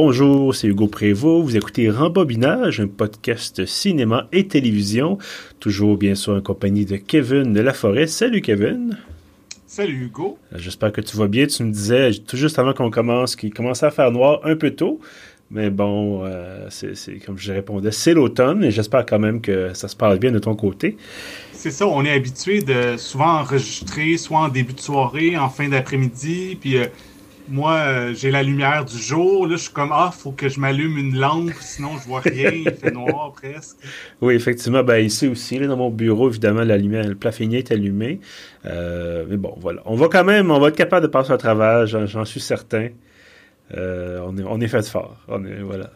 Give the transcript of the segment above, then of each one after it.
Bonjour, c'est Hugo Prévost. Vous écoutez Rembobinage, un podcast cinéma et télévision. Toujours bien sûr en compagnie de Kevin de La Forêt. Salut Kevin. Salut Hugo. Euh, j'espère que tu vas bien. Tu me disais tout juste avant qu'on commence qu'il commençait à faire noir un peu tôt. Mais bon, euh, c'est comme je répondais, c'est l'automne et j'espère quand même que ça se passe bien de ton côté. C'est ça, on est habitué de souvent enregistrer, soit en début de soirée, en fin d'après-midi, puis euh, moi, euh, j'ai la lumière du jour. Là, je suis comme, ah, faut que je m'allume une lampe, sinon je vois rien, il fait noir presque. Oui, effectivement. Ben, ici aussi, là, dans mon bureau, évidemment, la lumière, le plafonnier est allumé. Euh, mais bon, voilà. On va quand même, on va être capable de passer au travail, j'en suis certain. Euh, on, est, on est fait fort. On est, voilà.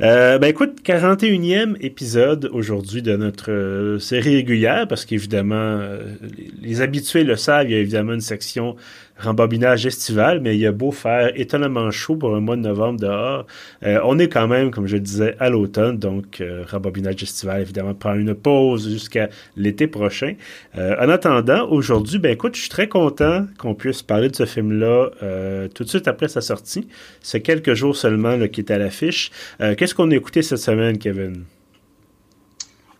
Ben écoute, 41e épisode aujourd'hui de notre série régulière, parce qu'évidemment, les, habitués le savent, il y a évidemment une section rembobinage estival, mais il a beau faire étonnamment chaud pour un mois de novembre dehors. on est quand même, comme je le disais, à l'automne, donc rembobinage estival, évidemment, prend une pause jusqu'à l'été prochain. en attendant, aujourd'hui, ben écoute, je suis très content qu'on puisse parler de ce film-là tout de suite après sa sortie. C'est quelques jours seulement qui est à l'affiche. Qu'est-ce qu'on a écouté cette semaine, Kevin?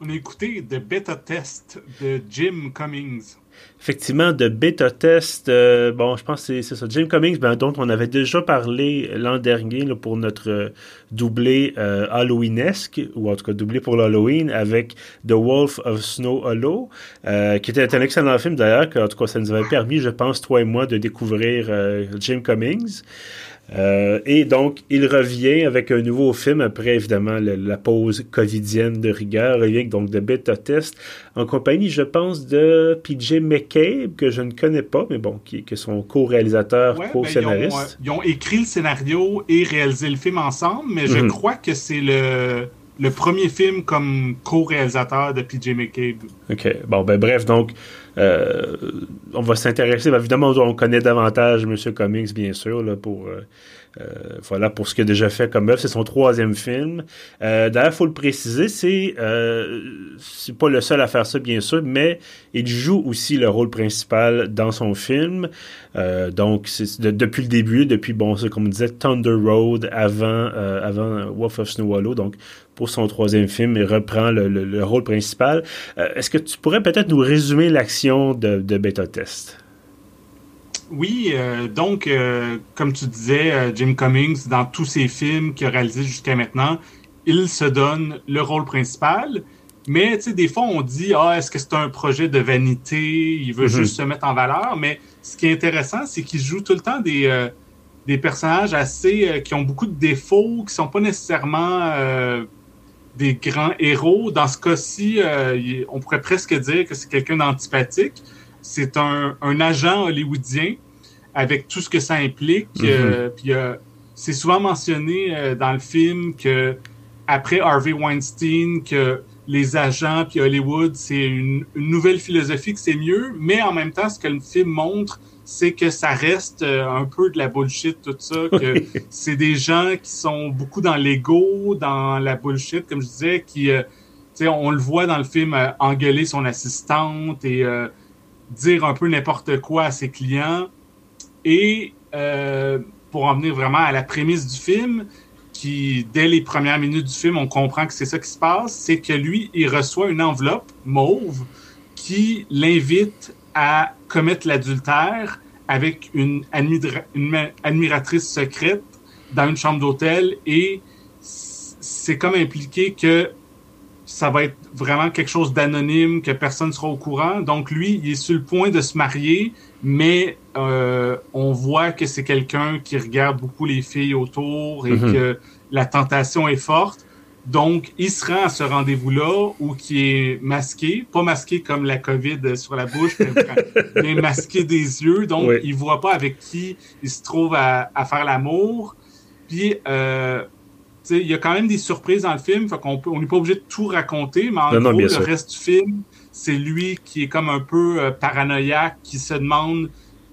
On a écouté The Beta Test de Jim Cummings. Effectivement, de beta test, euh, bon, je pense que c'est ça. Jim Cummings, ben, dont on avait déjà parlé l'an dernier pour notre euh, doublé euh, Halloweenesque, ou en tout cas doublé pour l'Halloween, avec The Wolf of Snow Hollow, qui était un excellent film d'ailleurs, en tout cas ça nous avait permis, je pense, toi et moi, de découvrir Jim Cummings. Euh, et donc, il revient avec un nouveau film après, évidemment, la pause covidienne de rigueur. Il revient donc de Beta Test en compagnie, je pense, de PJ McCabe, que je ne connais pas, mais bon, qui, est son co-réalisateur, co-scénariste. Ben, ils, ont écrit le scénario et réalisé le film ensemble, mais je mhm. crois que c'est le, le premier film comme co-réalisateur de PJ McCabe. OK. Bon, ben bref, donc, euh, on va s'intéresser. évidemment, on connaît davantage M. Comics, bien sûr, pour, euh, euh, voilà, pour ce qu'il a déjà fait comme œuvre. C'est son troisième film. D'ailleurs, il faut le préciser, c'est c'est pas le seul à faire ça, bien sûr, mais il joue aussi le rôle principal dans son film. donc, depuis le début, depuis, bon, comme on disait, Thunder Road avant, avant Wolf of Snow Hollow. Donc, pour son troisième film et reprend le, rôle principal. Euh, est-ce que tu pourrais peut-être nous résumer l'action de, Beta Test? Oui, euh, donc, euh, comme tu disais, Jim Cummings, dans tous ses films qu'il a réalisés jusqu'à maintenant, il se donne le rôle principal. Mais, tu sais, des fois, on dit, ah, est-ce que c'est un projet de vanité? Il veut mm-hmm. juste se mettre en valeur. Mais ce qui est intéressant, c'est qu'il joue tout le temps des, des personnages assez, qui ont beaucoup de défauts, qui sont pas nécessairement des grands héros. Dans ce cas-ci, euh, on pourrait presque dire que c'est quelqu'un d'antipathique. C'est un, agent hollywoodien avec tout ce que ça implique. Mhm. Euh, puis euh, c'est souvent mentionné dans le film que après Harvey Weinstein, que les agents puis Hollywood, c'est une, nouvelle philosophie que c'est mieux, mais en même temps, ce que le film montre, c'est que ça reste euh, un peu de la bullshit, tout ça, que c'est des gens qui sont beaucoup dans l'ego, dans la bullshit, comme je disais, qui, euh, tu sais, on le voit dans le film euh, engueuler son assistante et dire un peu n'importe quoi à ses clients. Et pour en venir vraiment à la prémisse du film, qui, dès les premières minutes du film, on comprend que c'est ça qui se passe, c'est que lui, il reçoit une enveloppe mauve qui l'invite à commettre l'adultère avec une, admiratrice secrète dans une chambre d'hôtel et c'est comme impliqué que ça va être vraiment quelque chose d'anonyme, que personne ne sera au courant. Donc lui, il est sur le point de se marier, mais euh, on voit que c'est quelqu'un qui regarde beaucoup les filles autour et mm-hmm. que la tentation est forte. Donc, il se rend à ce rendez-vous-là où qui est masqué, pas masqué comme la COVID sur la bouche, mais, masqué des yeux. Donc, il voit pas avec qui il se trouve à, faire l'amour. Puis, euh, il y a quand même des surprises dans le film, fait qu'on on n'est pas obligé de tout raconter, mais en gros, le reste du film, c'est lui qui est comme un peu euh, paranoïaque, qui se demande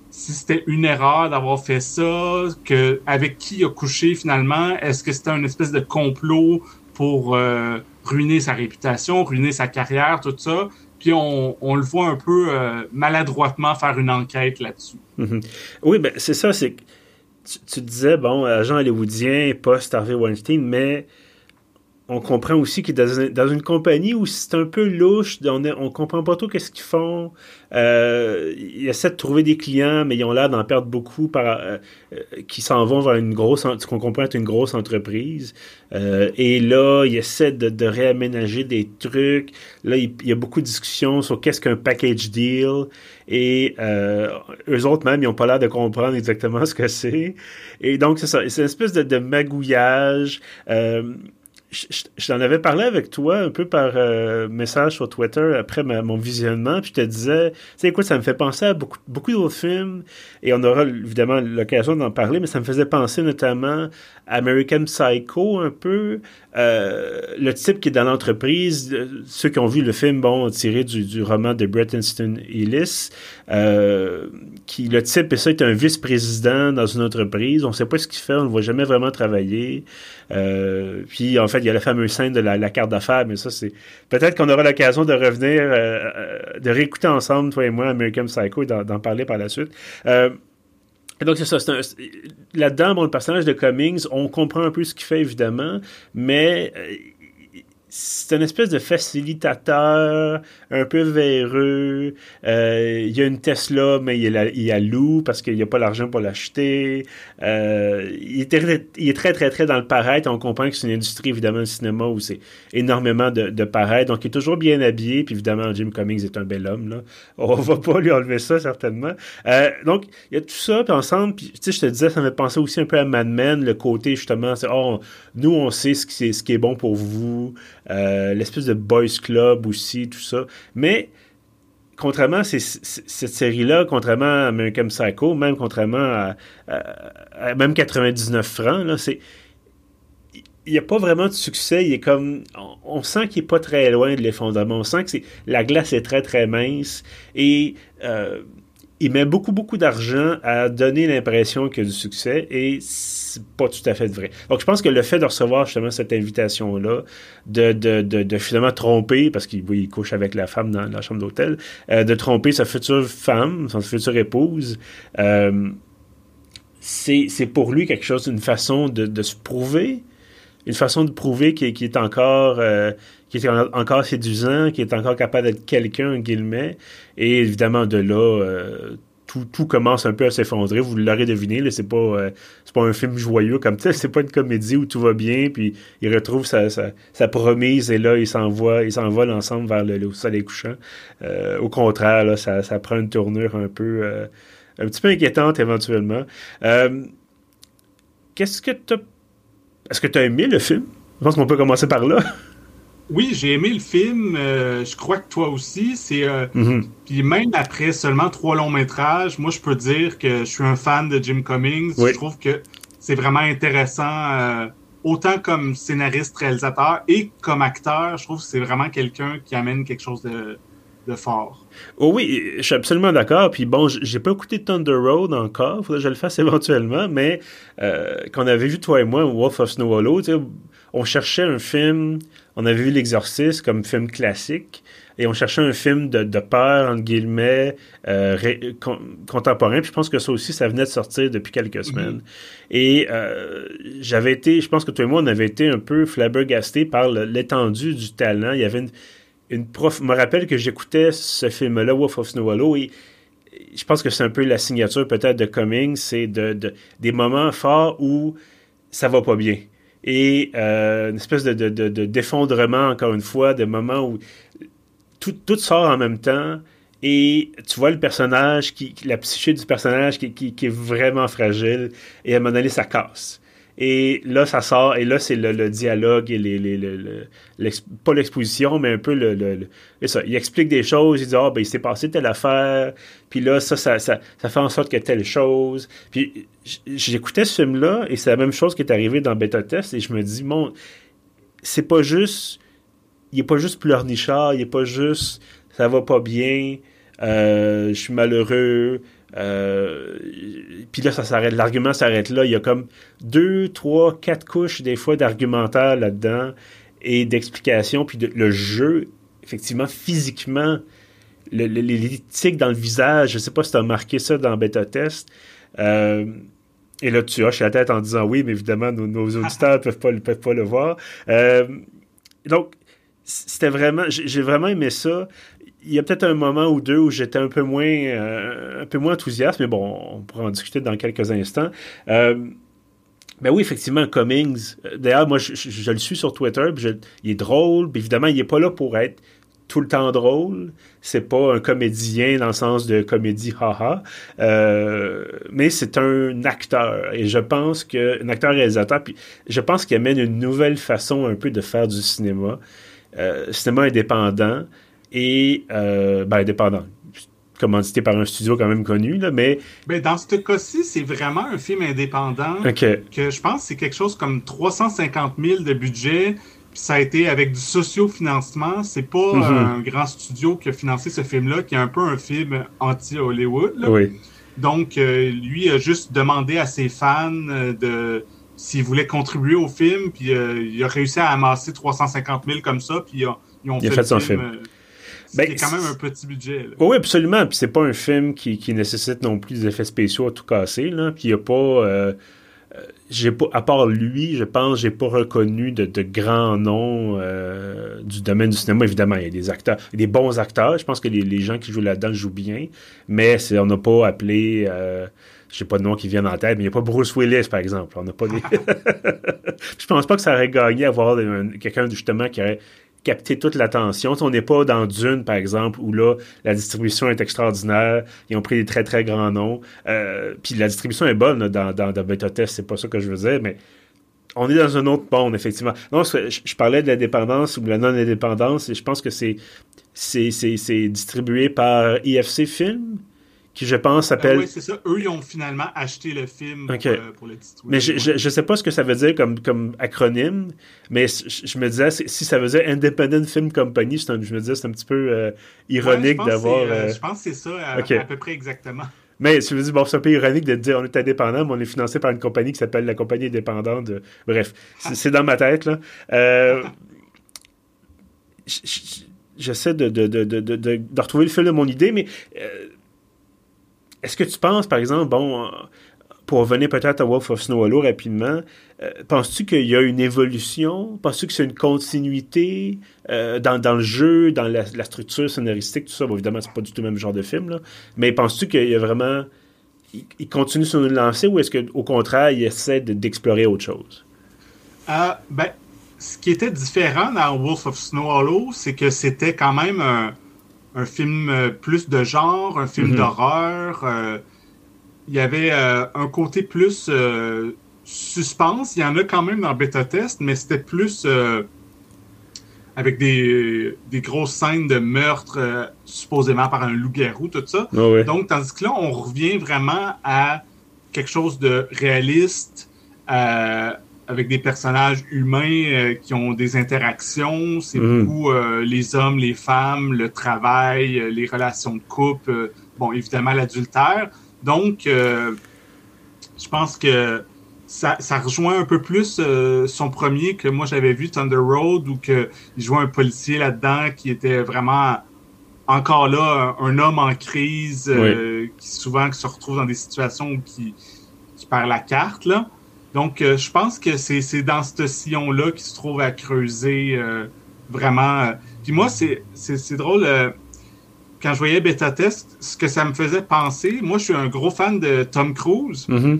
si c'était une erreur d'avoir fait ça, que avec qui il a couché finalement, est-ce que c'était une espèce de complot pour euh, ruiner sa réputation, ruiner sa carrière, tout ça? Puis on, on le voit un peu euh, maladroitement faire une enquête là-dessus. Mhm. Oui, ben c'est ça, c'est tu, disais, bon, agent hollywoodien, post-Harvey Weinstein, mais on comprend aussi qu'il est dans une, compagnie où c'est un peu louche, on, on comprend pas trop qu'est-ce qu'ils font. Euh, ils essaient de trouver des clients, mais ils ont l'air d'en perdre beaucoup par, euh, euh, qui s'en vont vers une grosse, ce qu'on comprend être une grosse entreprise. Et là, ils essaient de, réaménager des trucs. Là, il, y a beaucoup de discussions sur qu'est-ce qu'un package deal. Et euh, eux autres même, ils n'ont pas l'air de comprendre exactement ce que c'est. Et donc, c'est ça. C'est une espèce de, de magouillage. Euh, je, t'en avais parlé avec toi un peu par euh, message sur Twitter après mon visionnement, puis je te disais, tu sais, écoute, ça me fait penser à beaucoup, beaucoup d'autres films, et on aura évidemment l'occasion d'en parler, mais ça me faisait penser notamment à American Psycho un peu, euh, le type qui est dans l'entreprise, euh, ceux qui ont vu le film, bon, tiré du, roman de Bret Easton Ellis, qui, le type, et ça, est un vice-président dans une entreprise, on sait pas ce qu'il fait, on ne voit jamais vraiment travailler, puis en fait, y a la fameuse scène de la, carte d'affaires, mais ça, c'est. Peut-être qu'on aura l'occasion de revenir, euh, euh, de réécouter ensemble, toi et moi, American Psycho, et d'en parler par la suite. Euh, donc, c'est ça. Là-dedans, bon, le personnage de Cummings, on comprend un peu ce qu'il fait, évidemment, mais c'est une espèce de facilitateur un peu véreux. Euh, il y a une Tesla, mais il, a, il a loup parce qu'il n'y a pas l'argent pour l'acheter. Euh, il, est très, très, très, dans le paraître. On comprend que c'est une industrie, évidemment, le cinéma où c'est énormément de, de paraître. Donc, il est toujours bien habillé. Puis, évidemment, Jim Cummings est un bel homme. Là. On va pas lui enlever ça, certainement. Euh, donc, il y a tout ça. Puis, ensemble, puis, tu sais, je te disais, ça me pensait aussi un peu à Mad Men, le côté, justement, c'est, oh, nous, on sait ce qui, ce qui est bon pour vous. Euh, l'espèce de boys club aussi, tout ça. Mais contrairement à cette série-là, contrairement à American Psycho, même contrairement à, même 99 francs, là, c'est il n'y a pas vraiment de succès. Il est comme, on, sent qu'il est pas très loin de l'effondrement. On sent que la glace est très très mince et euh, il met beaucoup, beaucoup d'argent à donner l'impression qu'il y a du succès et c'est pas tout à fait vrai. Donc, je pense que le fait de recevoir justement cette invitation-là, de, de, de, finalement tromper, parce qu'il couche avec la femme dans, la chambre d'hôtel, euh, de tromper sa future femme, sa future épouse, euh, c'est pour lui quelque chose, une façon de, se prouver, une façon de prouver qu'il est encore euh, qui est encore séduisant, qui est encore capable d'être quelqu'un, guillemets. Et évidemment, de là, euh, tout, tout, commence un peu à s'effondrer. Vous l'aurez deviné, c'est pas, euh, pas un film joyeux comme tel, c'est pas une comédie où tout va bien, puis il retrouve sa, sa, promise et là, ils s'envolent ensemble vers le, soleil couchant. Euh, au contraire, là, ça, ça prend une tournure un peu, un petit peu inquiétante éventuellement. Qu'est-ce que tu Est-ce que tu as aimé le film? Je pense qu'on peut commencer par là. Oui, j'ai aimé le film. Euh, je crois que toi aussi. C'est euh, mm-hmm. puis même après seulement trois longs métrages, moi je peux dire que je suis un fan de Jim Cummings. Je trouve que c'est vraiment intéressant, euh, autant comme scénariste, réalisateur et comme acteur. Je trouve que c'est vraiment quelqu'un qui amène quelque chose de, de fort. Oh oui, je suis absolument d'accord. Puis bon, j'ai pas écouté Thunder Road encore. Faudrait que je le fasse éventuellement. Mais quand on avait vu toi et moi Wolf of Snow Hollow, on cherchait un film on avait vu L'Exorciste comme film classique et on cherchait un film de, de peur, entre guillemets, euh, contemporain. Puis je pense que ça aussi, ça venait de sortir depuis quelques mhm. semaines. Et euh, j'avais été, je pense que toi et moi, on avait été un peu flabbergastés par l'étendue du talent. Il y avait une, une prof... Je me rappelle que j'écoutais ce film-là, Wolf of Snow Hollow, et je pense que c'est un peu la signature peut-être de Cummings, c'est de, de, des moments forts où ça va pas bien et euh, une espèce de, d'effondrement, encore une fois, de moments où tout, tout, sort en même temps et tu vois le personnage, qui, la psyché du personnage qui, qui, est vraiment fragile et à un moment donné, ça casse. Et là, ça sort, et là, c'est le, dialogue et les, pas l'exposition, mais un peu le. Il explique des choses, il dit, ah, ben, il s'est passé telle affaire, puis là, ça ça, ça, fait en sorte que telle chose. Puis j'écoutais ce film-là, et c'est la même chose qui est arrivée dans Beta Test, et je me dis, bon, c'est pas juste, il est pas juste pleurnichard, il est pas juste, ça va pas bien, euh, je suis malheureux, euh, puis là, ça s'arrête. L'argument s'arrête là. Il y a comme deux, trois, quatre couches des fois d'argumentaire là-dedans et d'explication. Puis le jeu, effectivement, physiquement, le, les tics dans le visage. Je sais pas si tu marqué ça dans bêta test. Euh, et là, tu hoches la tête en disant oui, mais évidemment, nos, auditeurs ne peuvent pas, peuvent pas le voir. Euh, donc, c'était vraiment, j'ai vraiment aimé ça. Il y a peut-être un moment ou deux où j'étais un peu moins, euh, un peu moins enthousiaste, mais bon, on pourra en discuter dans quelques instants. Euh, ben oui, effectivement, Cummings. D'ailleurs, moi, je, le suis sur Twitter. il est drôle. évidemment, il n'est pas là pour être tout le temps drôle. C'est pas un comédien dans le sens de comédie haha, euh, mais c'est un acteur. Et je pense que un acteur réalisateur. Puis je pense qu'il amène une nouvelle façon un peu de faire du cinéma, euh, cinéma indépendant et euh, ben indépendant commandité par un studio quand même connu, là, mais... mais ben, dans ce cas-ci, c'est vraiment un film indépendant que je pense que c'est quelque chose comme 350 000 de budget, ça a été avec du socio-financement. C'est pas mhm. un grand studio qui a financé ce film-là, qui est un peu un film anti-Hollywood. Oui. Donc, euh, lui a juste demandé à ses fans euh, de s'ils voulaient contribuer au film, puis euh, il a réussi à amasser 350 000 comme ça, puis ils ont, il fait, son film. Ben, quand même un petit budget. Oui, absolument. Puis c'est pas un film qui, qui, nécessite non plus des effets spéciaux à tout casser. Là. Puis il n'y a pas j'ai pas, à part lui, je pense, j'ai pas reconnu de, de grands noms euh, du domaine du cinéma. Évidemment, il y a des acteurs, des bons acteurs. Je pense que les, les gens qui jouent là-dedans jouent bien, mais c'est, on n'a pas appelé, euh, je sais pas de nom qui viennent en tête, mais il n'y a pas Bruce Willis, par exemple. On n'a pas des... je pense pas que ça aurait gagné à avoir quelqu'un justement qui aurait capter toute l'attention. On n'est pas dans Dune, par exemple, où là, la distribution est extraordinaire. Ils ont pris des très, très grands noms. Euh, puis la distribution est bonne dans, dans, dans Beta Test, c'est pas ça que je veux dire, mais on est dans un autre monde, effectivement. Non, je, parlais de l'indépendance ou de la non-indépendance, et je pense que c'est c'est distribué par IFC Film? Qui je pense s'appelle. Euh, oui, c'est ça. Eux, ils ont finalement acheté le film pour, euh, le distribuer. Mais je, je, sais pas ce que ça veut dire comme, comme acronyme, mais je, me disais, si ça veut dire Independent Film Company, je me disais, c'est un petit peu euh, ironique d'avoir. je pense que c'est ça, à, peu près exactement. Mais je me dis, bon, c'est un peu ironique de dire on est indépendant, mais on est financé par une compagnie qui s'appelle la compagnie indépendante. Bref, c'est dans ma tête, là. J'essaie de, de, de, de, retrouver le fil de mon idée, mais est-ce que tu penses, par exemple, bon, pour revenir peut-être à Wolf of Snow Hollow rapidement, euh, penses-tu qu'il y a une évolution? Penses-tu que c'est une continuité euh, dans, le jeu, dans la, structure scénaristique, tout ça? Bon, évidemment, c'est pas du tout le même genre de film, mais penses-tu qu'il y a vraiment... Il, continue sur une lancée ou est-ce qu'au contraire, il essaie d'explorer autre chose? Euh, ben, ce qui était différent dans Wolf of Snow Hollow, c'est que c'était quand même un un film euh, plus de genre, un film mhm. d'horreur. Euh, il y avait euh, un côté plus suspense. Il y en a quand même dans Beta Test, mais c'était plus avec des, des, grosses scènes de meurtre supposément par un loup-garou, tout ça. Ah Donc, tandis que là, on revient vraiment à quelque chose de réaliste, avec des personnages humains euh, qui ont des interactions. C'est mm. beaucoup euh, les hommes, les femmes, le travail, euh, les relations de couple, bon, évidemment l'adultère. Donc, je pense que ça, ça, rejoint un peu plus son premier que moi j'avais vu, Thunder Road, où que, il jouait un policier là-dedans qui était vraiment encore là un, homme en crise, qui souvent se retrouve dans des situations qui, qui perd la carte. Là. Donc, euh, je pense que c'est dans ce sillon-là qui se trouve à creuser euh, vraiment. Euh. Puis moi, c'est drôle. quand je voyais Beta Test, ce que ça me faisait penser, moi, je suis un gros fan de Tom Cruise. Mm-hmm.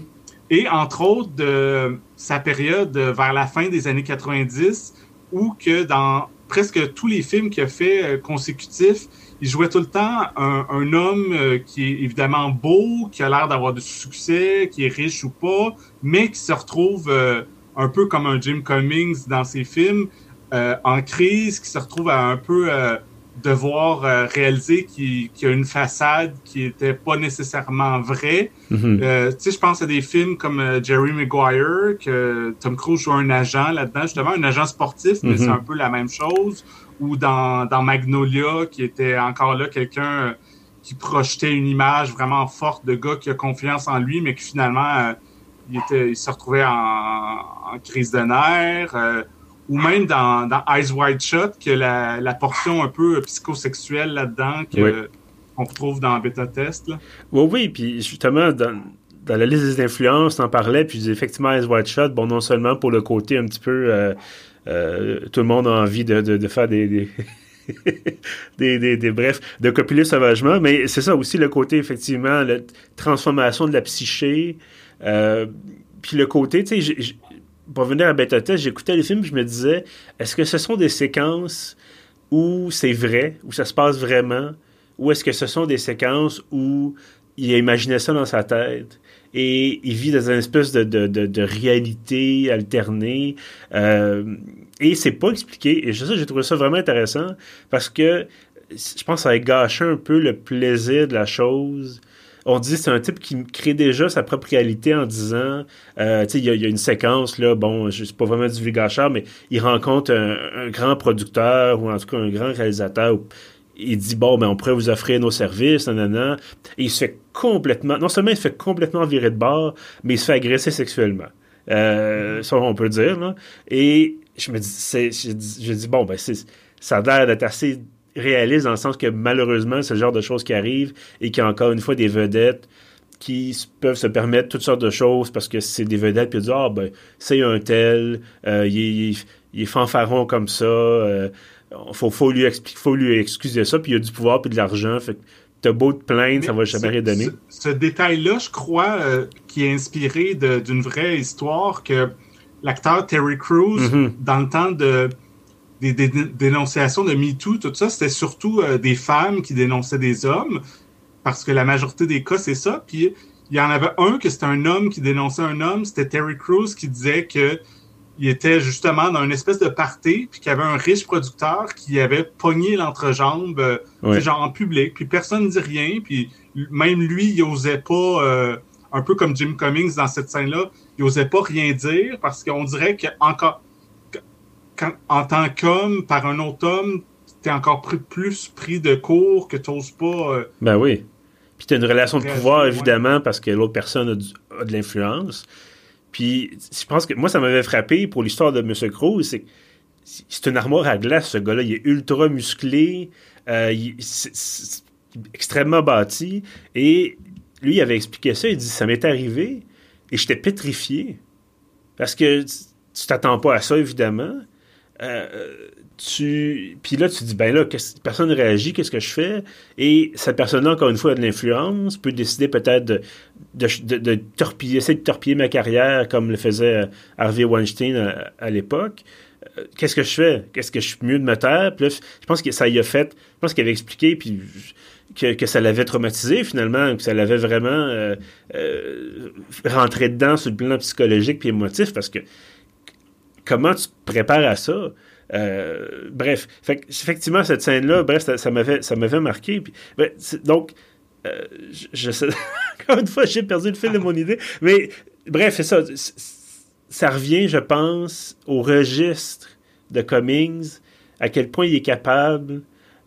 Et entre autres, de sa période vers la fin des années 90, où que dans presque tous les films qu'il a fait consécutifs, il jouait tout le temps un, homme euh, qui est évidemment beau, qui a l'air d'avoir du succès, qui est riche ou pas, mais qui se retrouve euh, un peu comme un Jim Cummings dans ses films, euh, en crise, qui se retrouve à un peu devoir réaliser qu'il y a une façade qui était pas nécessairement vraie. Mm-hmm. tu sais, je pense à des films comme Jerry Maguire, que Tom Cruise joue un agent là-dedans, justement, un agent sportif, mais c'est mm-hmm. un peu la même chose ou dans, dans Magnolia, qui était encore là quelqu'un euh, qui projetait une image vraiment forte de gars qui a confiance en lui, mais qui finalement, euh, il, était, il se retrouvait en, en crise de nerfs. Euh, ou même dans, dans Eyes Wide Shut, que la, la portion un peu psychosexuelle là-dedans, qu'on retrouve dans Beta Test. Là. Oui, oui, puis justement, dans, dans la liste des influences, t'en parlais, puis effectivement, Ice White Shot, bon, non seulement pour le côté un petit peu, euh, euh, tout le monde a envie de, de, faire des, des, des, des, bref, de copuler sauvagement, mais c'est ça aussi le côté, effectivement, la transformation de la psyché, euh, puis le côté, tu sais, pour venir à bêta test, j'écoutais les films, je me disais, est-ce que ce sont des séquences où c'est vrai, où ça se passe vraiment, ou est-ce que ce sont des séquences où il a imaginé ça dans sa tête et il vit dans une espèce de, de, de, réalité alternée. Euh, et c'est pas expliqué. Et ça, j'ai trouvé ça vraiment intéressant parce que je pense que ça a gâché un peu le plaisir de la chose. On dit c'est un type qui crée déjà sa propre réalité en disant, euh, tu sais, il y, a une séquence là, bon, sais pas vraiment du gâcheur, mais il rencontre un, grand producteur ou en tout cas un grand réalisateur il dit bon ben on pourrait vous offrir nos services nanana et il se fait complètement non seulement il se fait complètement virer de bord mais il se fait agresser sexuellement euh, ça on peut dire là. et je me dis c'est je, dis bon ben c'est ça a l'air d'être assez réaliste dans le sens que malheureusement c'est le genre de choses qui arrivent et a encore une fois des vedettes qui peuvent se permettre toutes sortes de choses parce que c'est des vedettes puis ils disent ah ben c'est un tel euh, il, il, est fanfaron comme ça euh, faut, faut, lui expliquer, faut lui excuser ça, puis il y a du pouvoir puis de l'argent. Fait que t'as beau te plaindre, ça va jamais rien donner. Ce, détail-là, je crois, euh, qui est inspiré d'une vraie histoire que l'acteur Terry Crews, mm-hmm. dans le temps de des, dénonciations de MeToo, tout ça, c'était surtout euh, des femmes qui dénonçaient des hommes, parce que la majorité des cas, c'est ça. Puis il y en avait un que c'était un homme qui dénonçait un homme, c'était Terry Crews qui disait que il était justement dans une espèce de party, puis qu'il y avait un riche producteur qui avait pogné l'entrejambe, euh, genre en public, puis personne ne dit rien, puis même lui, il osait pas, euh, un peu comme Jim Cummings dans cette scène-là, il osait pas rien dire parce qu'on dirait que encore, en tant qu'homme, par un autre homme, t'es encore plus pris de court que t'oses pas. Euh, ben oui. Puis t'as une relation de pouvoir, évidemment, parce que l'autre personne a de l'influence. Puis je pense que moi, ça m'avait frappé pour l'histoire de M. Cruz, c'est c'est une armoire à glace, ce gars-là. Il est ultra musclé, euh, il, extrêmement bâti. Et lui, il avait expliqué ça. Il dit Ça m'est arrivé et j'étais pétrifié. Parce que tu t'attends pas à ça, évidemment. Euh, puis là tu dis ben là personne ne réagit qu'est-ce que je fais? Et cette personne-là encore une fois a de l'influence peut décider peut-être de, torpiller essayer de torpiller ma carrière comme le faisait euh, Harvey Weinstein à, l'époque. Euh, qu'est-ce que je fais? Qu'est-ce que je suis mieux de me taire? Puis je pense que ça y a fait je pense qu'il avait expliqué puis que, ça l'avait traumatisé finalement que ça l'avait vraiment euh, rentré dedans sur le plan psychologique puis émotif parce que comment tu te prépares à ça? Euh, bref, effectivement, cette scène-là, bref, ça, m'avait, ça m'avait marqué. Ben, donc, euh, je, sais, encore une fois, j'ai perdu le fil de mon idée. Mais bref, c'est ça. Ça revient, je pense, au registre de Cummings, à quel point il est capable.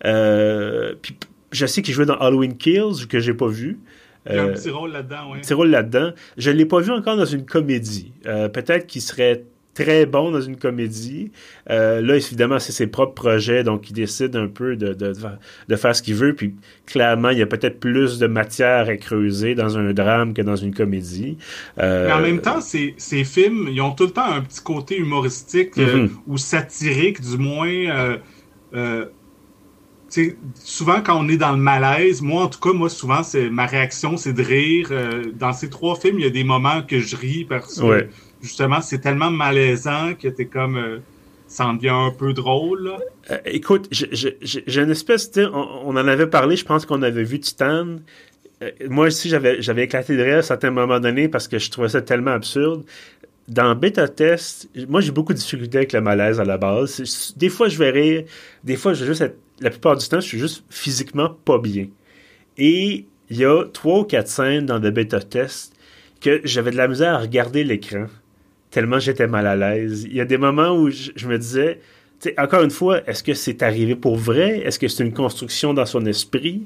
Euh, puis je sais qu'il jouait dans Halloween Kills, que j'ai pas vu. Il y a un petit rôle là-dedans, oui. Petit rôle là-dedans. Je ne l'ai pas vu encore dans une comédie. peut-être qu'il serait très bon dans une comédie. Euh, là, évidemment, c'est ses propres projets, donc il décide un peu de, de, de faire ce qu'il veut. Puis clairement, il y a peut-être plus de matière à creuser dans un drame que dans une comédie. Euh, Mais en même temps, ces, ces, films, ils ont tout le temps un petit côté humoristique euh, mhm. ou satirique, du moins. Souvent quand on est dans le malaise, moi en tout cas, moi souvent c'est ma réaction c'est de rire. dans ces trois films, il y a des moments que je ris parce que justement, c'est tellement malaisant que t'es comme. Euh, ça en devient un peu drôle. Euh, écoute, j'ai une espèce. On, on en avait parlé, je pense qu'on avait vu Titan. Euh, moi aussi, j'avais éclaté de rire à certains moments donnés parce que je trouvais ça tellement absurde. Dans bêta test, moi j'ai beaucoup de difficultés avec le malaise à la base. Des fois je vais rire, des fois je vais juste être, la plupart du temps je suis juste physiquement pas bien. Et il y a trois ou quatre scènes dans des bêta tests que j'avais de la misère à regarder l'écran tellement j'étais mal à l'aise. Il y a des moments où je, me disais, encore une fois, est-ce que c'est arrivé pour vrai? Est-ce que c'est une construction dans son esprit?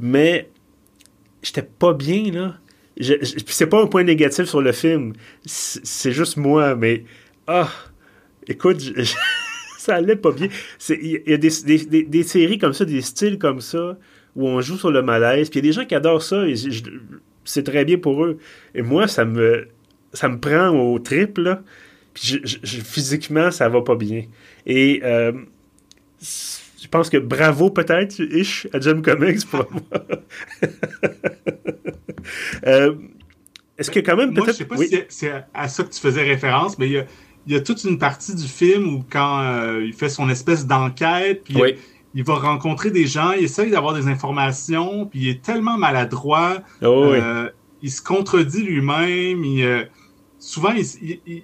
Mais j'étais pas bien, là. c'est pas un point négatif sur le film. C'est juste moi, mais. Ah! écoute, ça allait pas bien. Il y a des, des, séries comme ça, des styles comme ça, où on joue sur le malaise. Puis il y a des gens qui adorent ça. Et c'est très bien pour eux. Et moi, ça me, ça me prend au triple, là. Puis physiquement, ça va pas bien. Et euh, je pense que bravo peut-être, Ish, à Jim Comics pour moi. euh, Est-ce que quand même peut-être... je sais pas si c'est à ça que tu faisais référence, mais il y a, il y a toute une partie du film où quand euh, il fait son espèce d'enquête, puis il va rencontrer des gens, il essaye d'avoir des informations, puis il est tellement maladroit, oh, euh, il se contredit lui-même, euh, souvent il,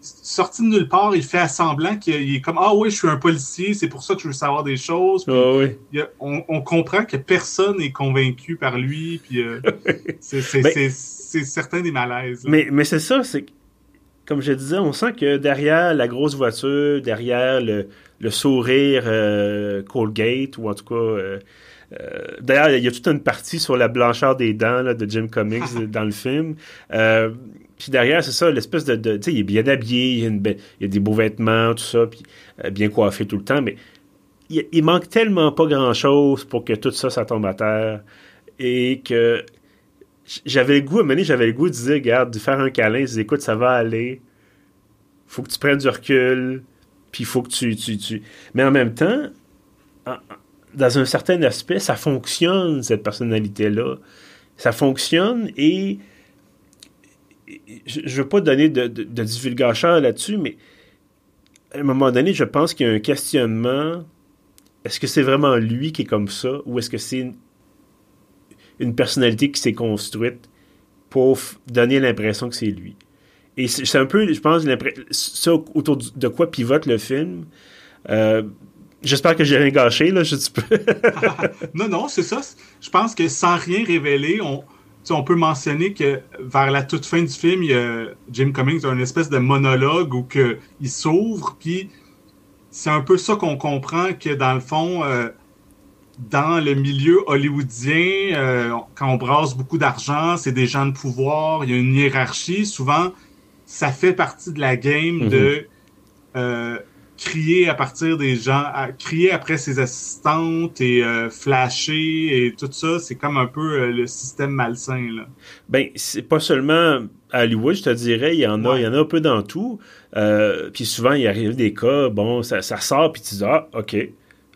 sorti de nulle part, il fait semblant qu'il est comme Ah oui, je suis un policier, c'est pour ça que je veux savoir des choses. Oh, on, comprend que personne n'est convaincu par lui, puis c'est certain des malaises. Mais, mais c'est ça, c'est comme je disais, on sent que derrière la grosse voiture, derrière le, sourire euh, Colgate, ou en tout cas... Euh, euh, d'ailleurs, il y a toute une partie sur la blancheur des dents de Jim Comics dans le film. puis derrière, c'est ça, l'espèce de... tu sais, il est bien habillé, il, y a des beaux vêtements, tout ça, puis bien coiffé tout le temps, mais il, il manque tellement pas grand-chose pour que tout ça, ça tombe à terre. Et que j'avais le goût, à un moment donné, j'avais le goût de dire, regarde, de faire un câlin, de dire, écoute, ça va aller, faut que tu prennes du recul, puis il faut que tu, tu, Mais en même temps, dans un certain aspect, ça fonctionne, cette personnalité-là. Ça fonctionne et je ne veux pas donner de, de, de là-dessus, mais à un moment donné, je pense qu'il y a un questionnement. Est-ce que c'est vraiment lui qui est comme ça ou est-ce que c'est une personnalité qui s'est construite pour donner l'impression que c'est lui. Et c'est un peu, je pense, ça autour de quoi pivote le film. Euh, j'espère que j'ai rien gâché, là, je dis peu. non, non, c'est ça. Je pense que sans rien révéler, on, on peut mentionner que vers la toute fin du film, il y a Jim Cummings a une espèce de monologue où que, il s'ouvre, puis c'est un peu ça qu'on comprend que dans le fond, euh, dans le milieu hollywoodien, euh, quand on brasse beaucoup d'argent, c'est des gens de pouvoir, il y a une hiérarchie. Souvent, ça fait partie de la game de mhm. euh, crier à partir des gens, crier après ses assistantes et euh, flasher et tout ça. C'est comme un peu le système malsain. Là. Ben, c'est pas seulement à Hollywood, je te dirais, il y en a, il y en a un peu dans tout. puis souvent, il arrive des cas, bon, ça, ça sort, puis tu dis, ah, OK,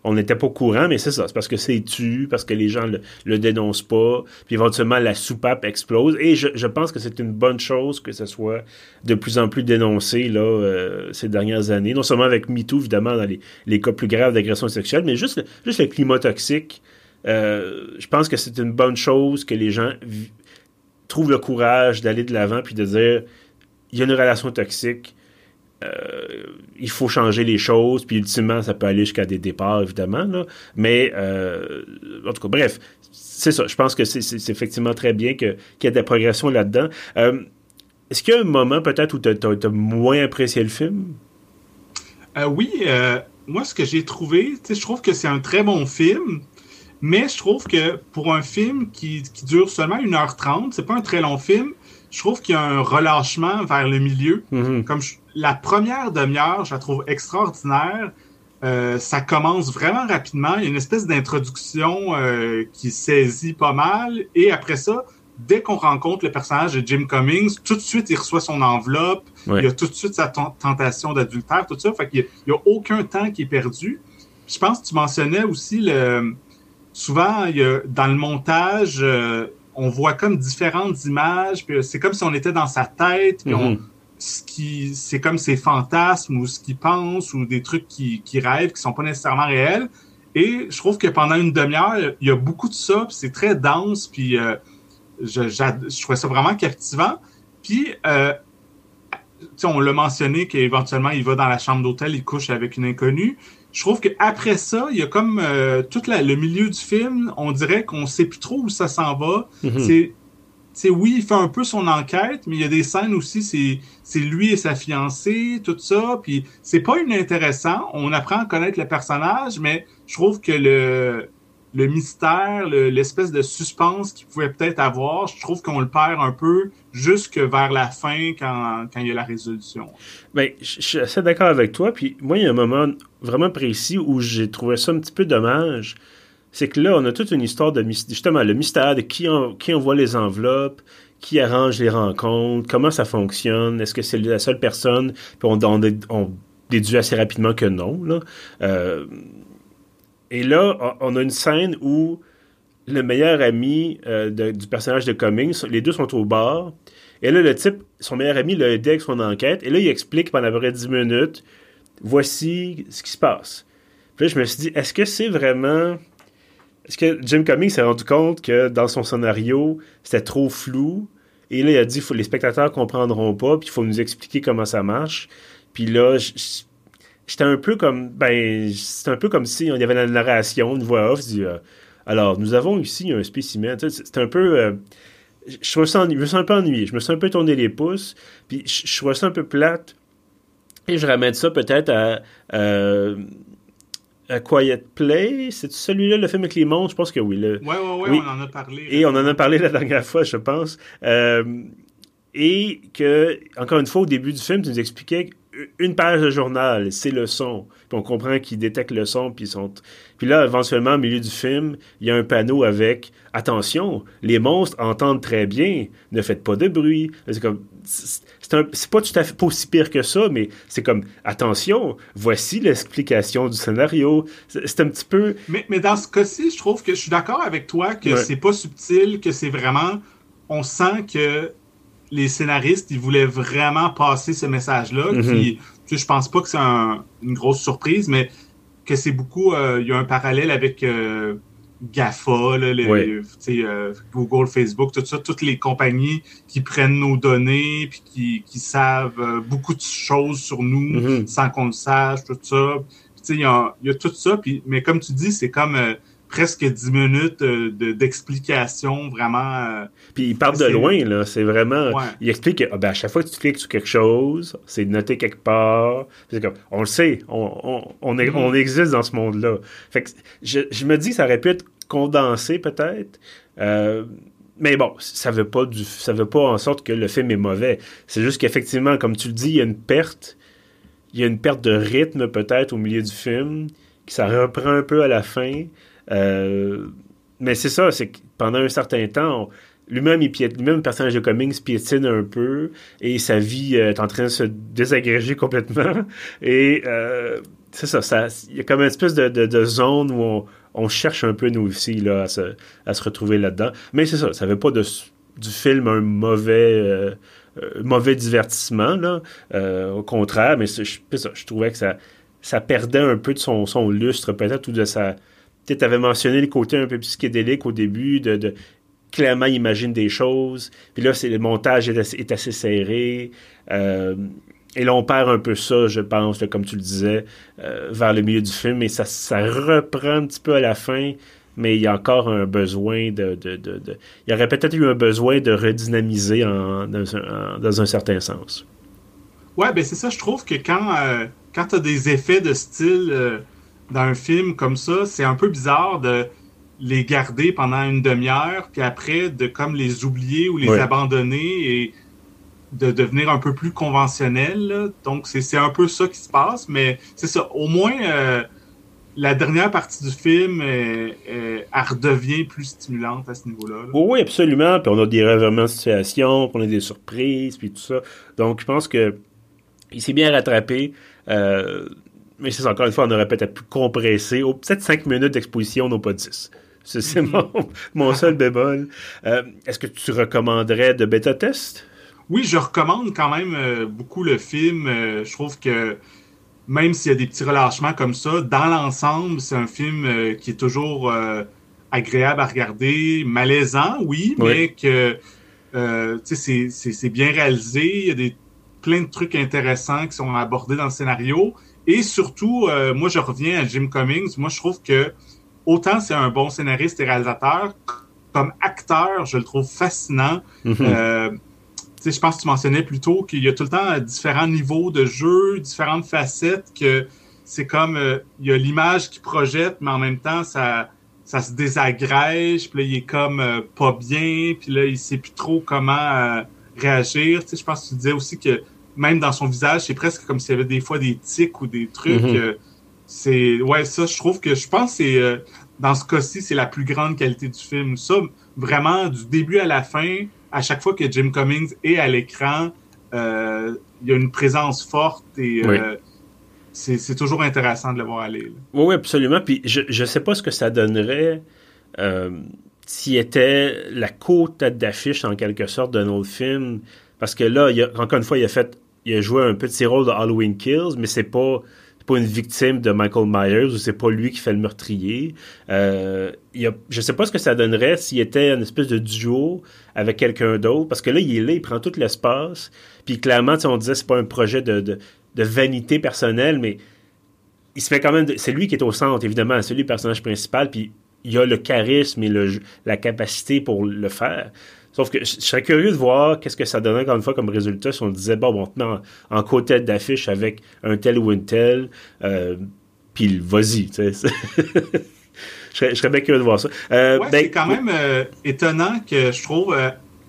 on n'était pas au courant, mais c'est ça. C'est parce que c'est tu, parce que les gens le, le dénoncent pas, puis éventuellement la soupape explose. Et je, pense que c'est une bonne chose que ce soit de plus en plus dénoncé là euh, ces dernières années. Non seulement avec MeToo, évidemment, dans les, cas plus graves d'agression sexuelle, mais juste, juste le climat toxique. Euh, je pense que c'est une bonne chose que les gens trouvent le courage d'aller de l'avant puis de dire il y a une relation toxique euh, il faut changer les choses, puis ultimement, ça peut aller jusqu'à des départs, évidemment. mais, euh, en tout cas, bref, c'est ça. Je pense que c'est effectivement très bien qu'il y ait des progressions là-dedans. Euh, est-ce qu'il y a un moment peut-être où tu as, moins apprécié le film? oui, moi, ce que j'ai trouvé, je trouve que c'est un très bon film. Mais je trouve que pour un film qui, dure seulement 1h30, c'est pas un très long film, je trouve qu'il y a un relâchement vers le milieu. Mm-hmm. Comme la première demi-heure, je la trouve extraordinaire. Euh, ça commence vraiment rapidement. Il y a une espèce d'introduction euh, qui saisit pas mal. Et après ça, dès qu'on rencontre le personnage de Jim Cummings, tout de suite, il reçoit son enveloppe. Il y a tout de suite sa tentation d'adultère, tout ça. Fait qu'il n'y a, aucun temps qui est perdu. Je pense que tu mentionnais aussi le. Souvent, il y a, dans le montage, euh, on voit comme différentes images, puis c'est comme si on était dans sa tête, puis on, ce qui, c'est comme ses fantasmes ou ce qu'il pense ou des trucs qui, qui rêvent qui sont pas nécessairement réels. Et je trouve que pendant une demi-heure, il y a beaucoup de ça, puis c'est très dense, puis euh, je, je trouvais ça vraiment captivant. Puis, euh, on l'a mentionné qu'éventuellement, il va dans la chambre d'hôtel, il couche avec une inconnue je trouve qu'après ça, il y a comme euh, tout le milieu du film, on dirait qu'on sait plus trop où ça s'en va. Mhm. C'est oui, il fait un peu son enquête, mais il y a des scènes aussi, c'est lui et sa fiancée, tout ça. Puis c'est pas inintéressant. On apprend à connaître le personnage, mais je trouve que le, le mystère, l'espèce de suspense qu'il pouvait peut-être avoir, je trouve qu'on le perd un peu jusque vers la fin quand, quand il y a la résolution. Bien, je suis assez d'accord avec toi. Puis moi, il y a un moment vraiment précis où j'ai trouvé ça un petit peu dommage. c'est que là, on a toute une histoire de justement le mystère de qui, qui envoie les enveloppes, qui arrange les rencontres, comment ça fonctionne, est-ce que c'est la seule personne, puis on, déduit assez rapidement que non. Euh, et là, on a une scène où le meilleur ami euh, du personnage de Cummings, les deux sont au bar, et là, le type, son meilleur ami l'a aidé avec son enquête, et là, il explique pendant à peu près 10 minutes, voici ce qui se passe. Puis là, je me suis dit, est-ce que c'est vraiment est-ce que Jim Cummings s'est rendu compte que dans son scénario, c'était trop flou? Et là, il a dit les spectateurs comprendront pas, puis il faut nous expliquer comment ça marche. Puis là, j'étais un peu comme. Ben, c'est un peu comme si on y avait la narration, une voix off. Dit, euh, alors, nous avons ici un spécimen. C'est un peu. Euh, je, me sens, je me sens un peu ennuyé. Je me sens un peu tourné les pouces. Puis je, je trouve ça un peu plate. Et je ramène ça peut-être à. Euh, Quiet Play, c'est celui-là, le film avec les monstres? Je pense que oui. Le... Ouais, ouais, ouais, on en a parlé. Et on en a parlé la dernière fois, je pense. Euh, et que, encore une fois, au début du film, tu nous expliquais une page de journal, c'est le son. Puis on comprend qu'ils détectent le son, puis sont. Puis là, éventuellement, au milieu du film, il y a un panneau avec attention, les monstres entendent très bien, ne faites pas de bruit. C'est comme c'est pas tout à fait pas aussi pire que ça, mais c'est comme attention, voici l'explication du scénario. C'est un petit peu. Mais, mais dans ce cas-ci, je trouve que je suis d'accord avec toi que c'est pas subtil, que c'est vraiment. On sent que les scénaristes, ils voulaient vraiment passer ce message-là. Mm je pense pas que c'est une grosse surprise, mais que c'est beaucoup. Euh, il y a un parallèle avec. Euh, GAFA, euh, Google, Facebook, tout ça, toutes les compagnies qui prennent nos données puis qui, savent beaucoup de choses sur nous mm-hmm. sans qu'on le sache, tout ça. Il y a, tout ça, mais comme tu dis, c'est comme presque 10 minutes euh, d'explication vraiment. Euh, Puis il part de loin, là. C'est vraiment. Il explique que ah, ben, à chaque fois que tu cliques sur quelque chose, c'est noté quelque part. Comme, on le sait, on, on, mm-hmm. on, existe dans ce monde-là. Fait que je, je, me dis que ça aurait pu être condensé peut-être. Euh, mais bon, ça veut pas du, ça veut pas en sorte que le film est mauvais. C'est juste qu'effectivement, comme tu le dis, il y a une perte. Il y a une perte de rythme peut-être au milieu du film, qui ça reprend un peu à la fin. Euh, mais c'est ça, c'est que pendant un certain temps, lui-même, lui-même, le personnage de Cummings piétine un peu et sa vie euh, est en train de se désagréger complètement. Et euh, c'est ça, ça, il y a comme une espèce de, zone où on, cherche un peu nous aussi là, à, se, à se retrouver là-dedans. Mais c'est ça, ça fait pas de, du film un mauvais, mauvais divertissement. Là. au contraire, mais c'est, ça, je trouvais que ça, ça perdait un peu de son, son lustre peut-être ou de sa tu avais mentionné le côté un peu psychédélique au début, de, clairement imagine des choses. Puis là, c'est le montage est assez, serré. Euh, et là, on perd un peu ça, je pense, comme tu le disais, euh, vers le milieu du film. Et ça, ça reprend un petit peu à la fin, mais il y a encore un besoin de... il y aurait peut-être eu un besoin de redynamiser dans, un, certain sens. Ouais, ben c'est ça, je trouve que quand, euh, quand tu as des effets de style dans un film comme ça, c'est un peu bizarre de les garder pendant une demi-heure, puis après de comme les oublier ou les abandonner et de devenir un peu plus conventionnel. Donc c'est un peu ça qui se passe, mais c'est ça. Au moins, euh, la dernière partie du film, elle redevient plus stimulante à ce niveau-là. Oui, absolument. Puis on a des revirements de situation, puis on a des surprises, puis tout ça. Donc je pense que il s'est bien rattrapé. Euh, mais c'est encore une fois, on aurait peut-être pu compresser. Peut-être 5 minutes d'exposition, non pas 10. C'est mhm. mon, seul bémol. Euh, est-ce que tu recommanderais de bêta test? Oui, je recommande quand même euh, beaucoup le film. Euh, je trouve que même s'il y a des petits relâchements comme ça, dans l'ensemble, c'est un film qui est toujours agréable à regarder, malaisant, oui, mais que c'est bien réalisé. Il y a des, plein de trucs intéressants qui sont abordés dans le scénario. Et surtout, euh, moi, je reviens à Jim Cummings. Moi, je trouve que autant c'est un bon scénariste et réalisateur, comme acteur, je le trouve fascinant. Mhm. Euh, je pense que tu mentionnais plus tôt qu'il y a tout le temps différents niveaux de jeu, différentes facettes, que c'est comme, euh, il y a l'image qui projette, mais en même temps, ça, ça se désagrège, puis là, il est comme pas bien, puis là, il sait plus trop comment réagir. je pense que tu disais aussi que même dans son visage, c'est presque comme s'il y avait des fois des tics ou des trucs. Mhm. Euh, c'est ouais ça je trouve que je pense que c'est euh, dans ce cas-ci c'est la plus grande qualité du film ça vraiment du début à la fin à chaque fois que Jim Cummings est à l'écran euh, il y a une présence forte et euh, c'est toujours intéressant de le voir aller oui, oui absolument puis je je sais pas ce que ça donnerait s'il était la co-tête d'affiche en quelque sorte d'un autre film parce que là il a, encore une fois il a fait il a joué un petit rôle de Halloween Kills mais c'est pas pas une victime de Michael Myers ou c'est pas lui qui fait le meurtrier. Euh, il je sais pas ce que ça donnerait s'il était une espèce de duo avec quelqu'un d'autre, parce que là, il est là, il prend tout l'espace. Puis clairement, on disait c'est pas un projet de, de, vanité personnelle, mais il se fait quand même. C'est lui qui est au centre, évidemment, c'est lui le personnage principal, puis il a le charisme et la capacité pour le faire. Sauf que je serais curieux de voir qu'est-ce que ça donnerait encore une fois comme résultat si on disait, bon, bon, en, en côté d'affiche avec un tel ou un tel, euh, puis vas-y, tu sais. je, serais, bien curieux de voir ça. Euh, ben, c'est quand même euh, étonnant que je trouve,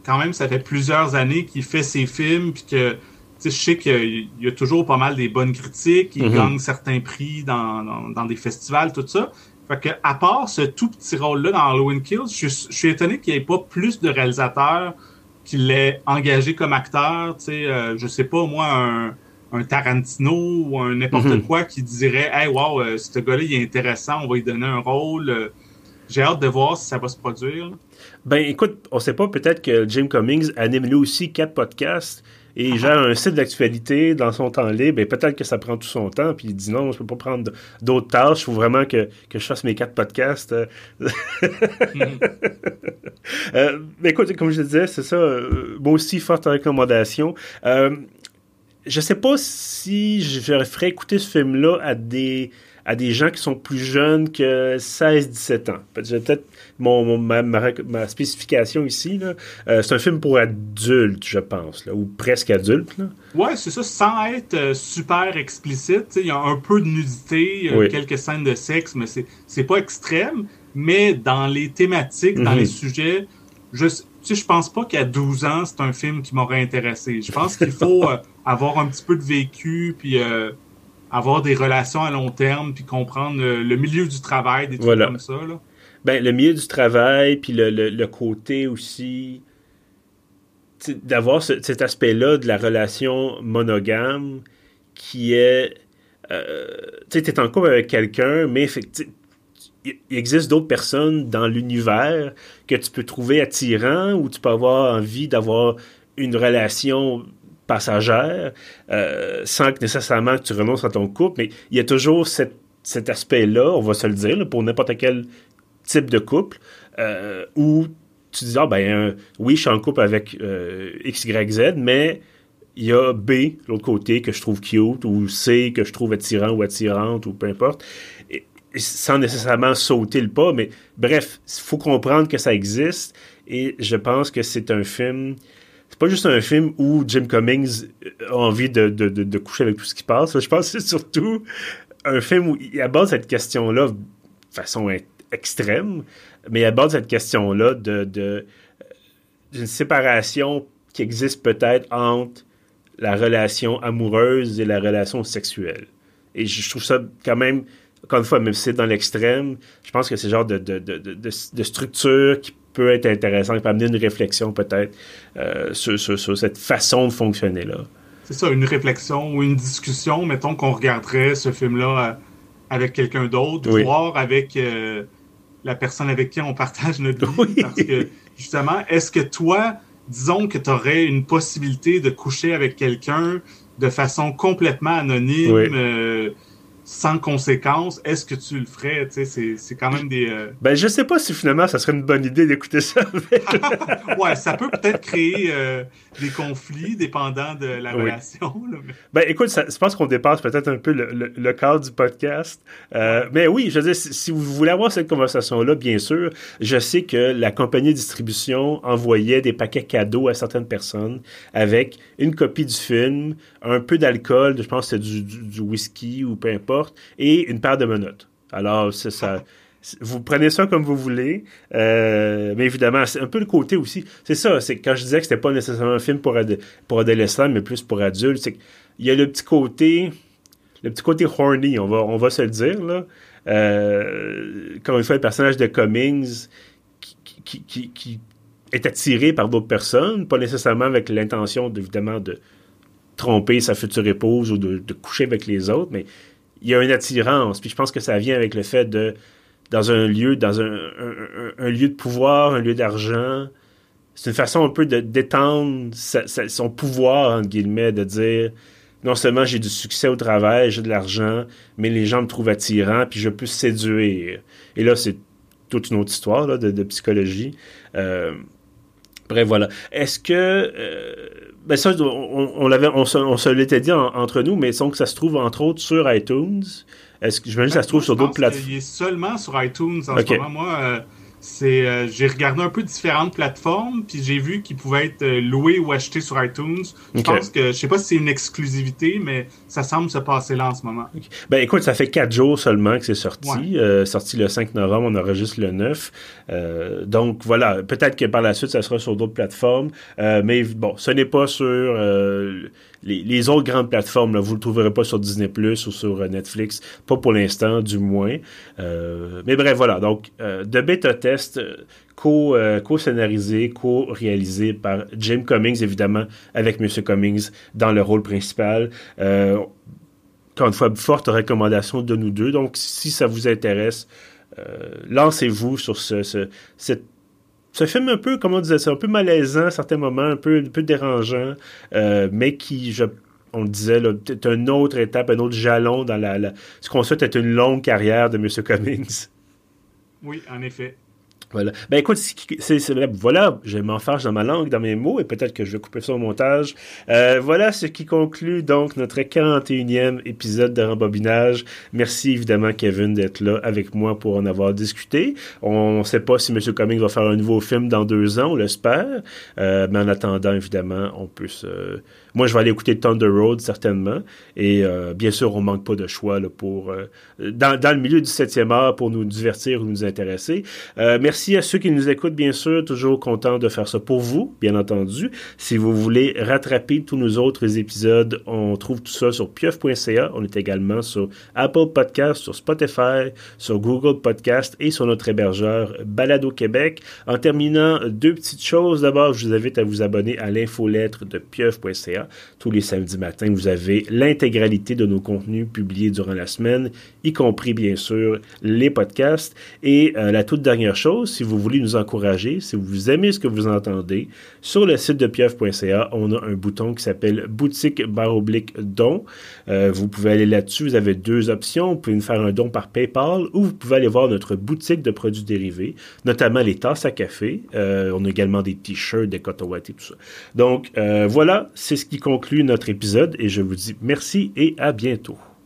quand même, ça fait plusieurs années qu'il fait ses films, puis que je sais qu'il y a toujours pas mal des bonnes critiques, il mm-hmm. gagne certains prix dans, dans, des festivals, tout ça. Fait que, à part ce tout petit rôle-là dans Halloween Kills, je, suis étonné qu'il n'y ait pas plus de réalisateurs qui l'aient engagé comme acteur. Tu sais, euh, je sais pas, moi, un, un Tarantino ou un n'importe mhm. quoi qui dirait Hey, wow, euh, ce gars-là, il est intéressant, on va lui donner un rôle. Euh, j'ai hâte de voir si ça va se produire. Ben, écoute, on sait pas, peut-être que Jim Cummings anime lui aussi quatre podcasts et il gère un site d'actualité dans son temps libre, et peut-être que ça prend tout son temps, puis il dit non, je peux pas prendre d'autres tâches, il faut vraiment que, que, je fasse mes quatre podcasts. mm euh, mais écoute, comme je disais, c'est ça, euh, moi aussi, forte recommandation. Euh, je sais pas si je ferais écouter ce film-là à des à des gens qui sont plus jeunes que 16-17 ans. Peut-être mon, ma, spécification ici, euh, c'est un film pour adultes, je pense, ou presque adultes. Là. Ouais, c'est ça, sans être euh, super explicite. Il y a un peu de nudité, quelques scènes de sexe, mais c'est pas extrême. Mais dans les thématiques, dans les mhm. sujets, je je pense pas qu'à 12 ans, c'est un film qui m'aurait intéressé. Je pense qu'il faut euh, avoir un petit peu de vécu, puis avoir des relations à long terme, puis comprendre le, milieu du travail, des trucs comme ça. Là. Ben, le milieu du travail, puis le, le, côté aussi d'avoir cet aspect-là de la relation monogame qui est... Euh, tu sais, tu es en couple avec quelqu'un, mais il existe d'autres personnes dans l'univers que tu peux trouver attirant ou tu peux avoir envie d'avoir une relation passagère euh, sans que nécessairement que tu renonces à ton couple, mais il y a toujours cet aspect-là, on va se le dire, pour n'importe quel type de couple, euh, où tu dis, ah ben oui, je suis en couple avec euh, X, Y, Z, mais il y a B, l'autre côté, que je trouve cute, ou C, que je trouve attirant ou attirante, ou peu importe, sans nécessairement sauter le pas, mais bref, il faut comprendre que ça existe, et je pense que c'est un film c'est pas juste un film où Jim Cummings a envie de, de, de, coucher avec tout ce qui passe. Je pense que c'est surtout un film où il aborde cette question-là de façon extrême, mais il aborde cette question-là de, de d'une séparation qui existe peut-être entre la relation amoureuse et la relation sexuelle. Et je trouve ça quand même, encore une fois, même si c'est dans l'extrême, je pense que c'est le genre de, de, de, de, structure qui peut être intéressant, qui peut amener une réflexion peut-être euh, sur, sur, cette façon de fonctionner-là. C'est ça, une réflexion ou une discussion, mettons qu'on regarderait ce film-là euh, avec quelqu'un d'autre, voir avec euh, la personne avec qui on partage notre vie. Parce que, justement, est-ce que toi, disons que tu aurais une possibilité de coucher avec quelqu'un de façon complètement anonyme, sans conséquence, est-ce que tu le ferais? C'est quand même des. Euh, ben, je sais pas si finalement ça serait une bonne idée d'écouter ça. ouais, ça peut peut-être créer euh, des conflits dépendant de la relation. Ben, écoute, je pense qu'on dépasse peut-être un peu le, cadre du podcast. Euh, mais oui, je veux dire, si, vous voulez avoir cette conversation-là, bien sûr, je sais que la compagnie de distribution envoyait des paquets cadeaux à certaines personnes avec une copie du film, un peu d'alcool, je pense que c'est du whisky ou peu importe et une paire de menottes. Alors, c'est ça. Vous prenez ça comme vous voulez, euh, mais évidemment, c'est un peu le côté aussi. C'est ça, c'est quand je disais que c'était pas nécessairement un film pour, adolescents, mais plus pour adultes, c'est qu'il y a le petit côté, le petit côté horny, on va, on va se le dire, là. Euh, comme une fois, le personnage de Cummings qui, est attiré par d'autres personnes, pas nécessairement avec l'intention, évidemment, de tromper sa future épouse ou de, de, coucher avec les autres, mais il y a une attirance. Puis je pense que ça vient avec le fait de, dans un lieu, dans un, lieu de pouvoir, un lieu d'argent, c'est une façon un peu de d'étendre son pouvoir, entre guillemets, de dire non seulement j'ai du succès au travail, j'ai de l'argent, mais les gens me trouvent attirant, puis je peux séduire. Et là, c'est toute une autre histoire de, psychologie. Euh, bref, voilà. Est-ce que... Euh, ben ça, on, on l'avait, on, se, l'était dit entre nous, mais que ça se trouve entre autres sur iTunes. Est-ce que j'imagine que ça se trouve sur d'autres plateformes? Il est seulement sur iTunes en ce moment. Moi, euh, c'est euh, j'ai regardé un peu différentes plateformes puis j'ai vu qu'ils pouvaient être euh, loués ou achetés sur iTunes. Je pense que je sais pas si c'est une exclusivité mais ça semble se passer là en ce moment. Ben écoute, ça fait quatre jours seulement que c'est sorti, euh, sorti le 5 novembre, on enregistre le 9. donc voilà, peut-être que par la suite ça sera sur d'autres plateformes mais bon, ce n'est pas sur les, autres grandes plateformes, vous ne le trouverez pas sur Disney Plus ou sur euh, Netflix, pas pour l'instant, du moins. Euh, mais bref, voilà. Donc, euh, de bêta test co-scénarisé, co-réalisé par Jim Cummings, évidemment, avec M. Cummings dans le rôle principal. encore une fois, forte recommandation de nous deux. Donc, si ça vous intéresse, lancez-vous sur ce, ce, cette ce film un peu, comment on disait, c'est un peu malaisant à certains moments, un peu, dérangeant, euh, mais qui, on le disait, est une autre étape, un autre jalon dans la, ce qu'on souhaite être une longue carrière de M. Cummings. Oui, en effet. Voilà. Ben écoute, c'est, voilà, je m'enfarge dans ma langue, dans mes mots, et peut-être que je vais couper ça au montage. Euh, voilà ce qui conclut donc notre 41e épisode de Rembobinage. Merci évidemment Kevin d'être là avec moi pour en avoir discuté. On ne sait pas si M. Cummings va faire un nouveau film dans deux ans, on l'espère. Euh, mais en attendant, évidemment, on peut se moi, je vais aller écouter Thunder Road, certainement. Et euh, bien sûr, on manque pas de choix là, pour dans, dans, le milieu du 7e art pour nous divertir ou nous intéresser. Euh, à ceux qui nous écoutent, bien sûr. Toujours content de faire ça pour vous, bien entendu. Si vous voulez rattraper tous nos autres épisodes, on trouve tout ça sur pieuf.ca. On est également sur Apple Podcast, sur Spotify, sur Google Podcast et sur notre hébergeur Balado Québec. En terminant, deux petites choses. D'abord, je vous invite à vous abonner à l'infolettre de pieuf.ca. Tous les samedis matins, vous avez l'intégralité de nos contenus publiés durant la semaine, y compris bien sûr les podcasts. Et euh, la toute dernière chose, si vous voulez nous encourager, si vous aimez ce que vous entendez, sur le site de pieuf.ca, on a un bouton qui s'appelle boutique barre oblique don. Euh, vous pouvez aller là-dessus, vous avez deux options. Vous pouvez nous faire un don par PayPal ou vous pouvez aller voir notre boutique de produits dérivés, notamment les tasses à café. Euh, on a également des t-shirts, des coton et tout ça. Donc voilà, c'est ce qui conclut notre épisode et je vous dis merci et à bientôt.